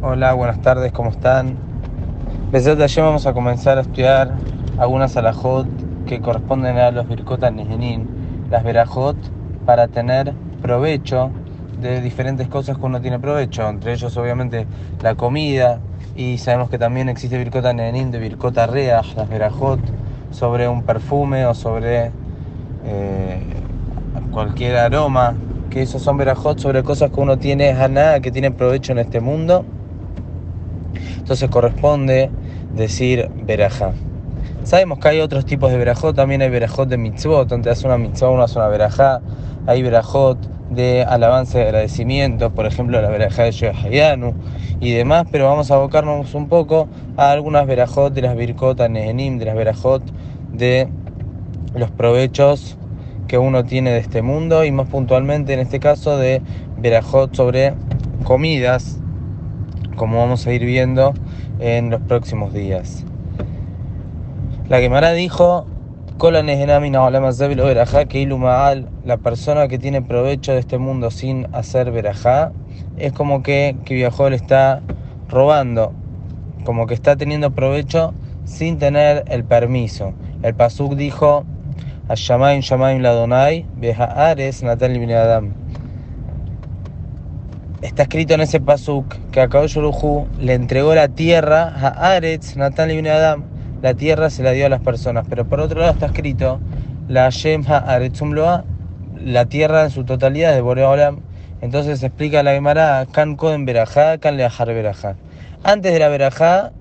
Hola, buenas tardes, ¿cómo están? Desde ayer vamos a comenzar a estudiar algunas alajot que corresponden a los Birkot Nejenin, las verajot, para tener provecho de diferentes cosas que uno tiene provecho, entre ellos obviamente la comida, y sabemos que también existe Birkot Nejenin de Birkot Reach, las verajot, sobre un perfume o sobre eh, cualquier aroma, que esos son verajot sobre cosas que uno tiene nada que tiene provecho en este mundo entonces corresponde decir verajá. Sabemos que hay otros tipos de verajot, también hay verajot de mitzvot, donde hace una mitzvot, uno hace una verajá, hay verajot de alabanza y agradecimiento, por ejemplo la verajá de Shoyahayanu y demás, pero vamos a abocarnos un poco a algunas verajot de las birkot nehenim, de las verajot de los provechos que uno tiene de este mundo y más puntualmente en este caso de verajot sobre comidas como vamos a ir viendo en los próximos días. La Gemara dijo, la persona que tiene provecho de este mundo sin hacer verajá, es como que, que viajó le está robando, como que está teniendo provecho sin tener el permiso. El Pasuk dijo, Ashamaim Shamaim Ladonai, Beja Ares Natal Adam está escrito en ese pasuk que a Yuruhu le entregó la tierra a Aretz, Natán y Adam, la tierra se la dio a las personas. Pero por otro lado está escrito la Shem Aretzum Loa, la tierra en su totalidad de Boreolam. Entonces explica la Gemara, Kan Koden Berajá, Kan Leajar Berajá. Antes de la Berajá,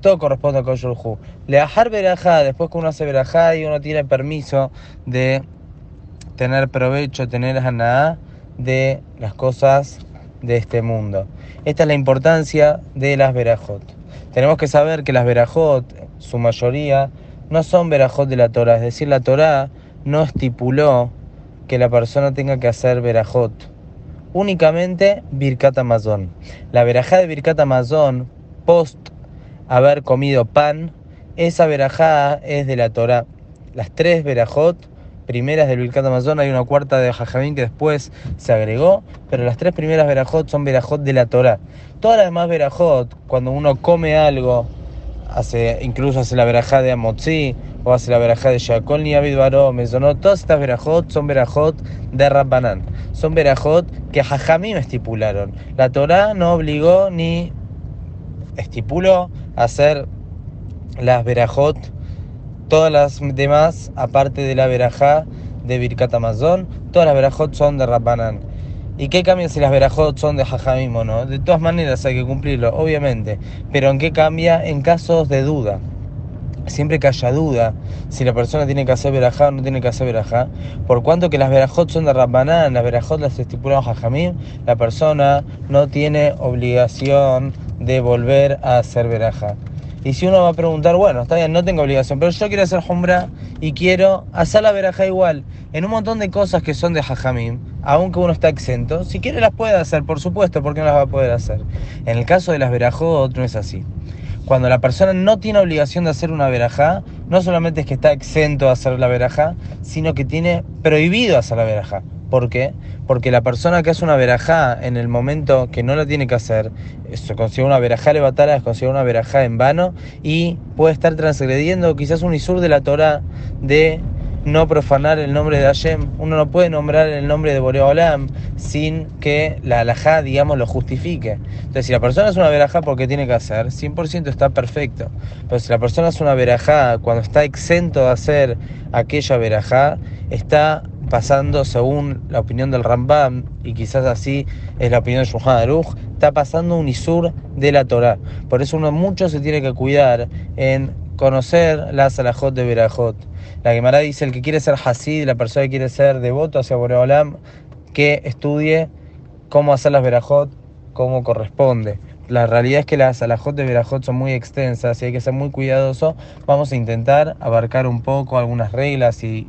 todo corresponde a Le Leajar Berajá, después que uno hace Berajá y uno tiene permiso de tener provecho, tener Haná de las cosas de este mundo. Esta es la importancia de las verajot. Tenemos que saber que las verajot, su mayoría, no son verajot de la Torah, es decir, la Torah no estipuló que la persona tenga que hacer verajot. Únicamente Birkat Amazon. La verajá de Birkat Amazon, post haber comido pan, esa verajá es de la Torah. Las tres verajot primeras del Birkat Amazon, hay una cuarta de Jajamín que después se agregó, pero las tres primeras verajot son verajot de la Torah. Todas las demás verajot, cuando uno come algo, hace, incluso hace la verajá de Amotzi, o hace la verajá de Shakol ni Abid Mesonot, todas estas verajot son verajot de Rabbanán. Son verajot que Jajamín estipularon. La Torah no obligó ni estipuló hacer las verajot Todas las demás, aparte de la verajá de Birkat Amazon, todas las verajot son de Rabbanan. ¿Y qué cambia si las verajot son de Jajamim o no? De todas maneras hay que cumplirlo, obviamente. Pero ¿en qué cambia? En casos de duda. Siempre que haya duda si la persona tiene que hacer verajá o no tiene que hacer verajá, por cuanto que las verajot son de Rabbanan, las verajot las estipularon Jajamim, la persona no tiene obligación de volver a hacer verajá. Y si uno va a preguntar, bueno, está bien, no tengo obligación, pero yo quiero hacer Jumbra y quiero hacer la veraja igual, en un montón de cosas que son de Jajamim, aunque uno está exento, si quiere las puede hacer, por supuesto, porque no las va a poder hacer. En el caso de las verajot no es así. Cuando la persona no tiene obligación de hacer una verajá, no solamente es que está exento de hacer la verajá, sino que tiene prohibido hacer la verajá. ¿Por qué? Porque la persona que hace una verajá en el momento que no la tiene que hacer, se consigue una verajá levatara, consigue una verajá en vano y puede estar transgrediendo quizás un isur de la Torah de no profanar el nombre de Hashem. Uno no puede nombrar el nombre de Boreolam sin que la alajá, digamos, lo justifique. Entonces, si la persona es una verajá porque tiene que hacer, 100% está perfecto. Pero si la persona es una verajá cuando está exento de hacer aquella verajá, está pasando según la opinión del Rambam, y quizás así es la opinión de Shulchan Aruch, está pasando un isur de la Torah. Por eso uno mucho se tiene que cuidar en conocer la salajot de Berajot. La Gemara dice, el que quiere ser hasid, la persona que quiere ser devoto hacia Boreolam, que estudie cómo hacer las Berajot como corresponde. La realidad es que las salajot de Berajot son muy extensas y hay que ser muy cuidadoso. Vamos a intentar abarcar un poco algunas reglas y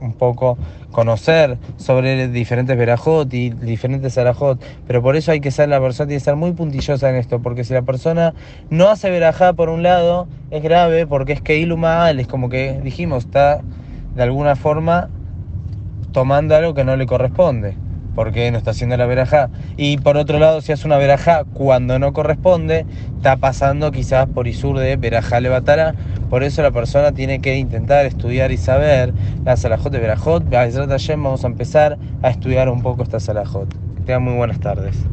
un poco conocer sobre diferentes verajot y diferentes arajot, pero por eso hay que ser la persona tiene que ser muy puntillosa en esto, porque si la persona no hace verajá por un lado, es grave porque es que mal, es como que dijimos, está de alguna forma tomando algo que no le corresponde. Porque no está haciendo la verajá. Y por otro lado, si hace una verajá cuando no corresponde, está pasando quizás por Isur de verajá levatara. Por eso la persona tiene que intentar estudiar y saber la salajot de verajot. Vamos a empezar a estudiar un poco esta salajot. Que tengan muy buenas tardes.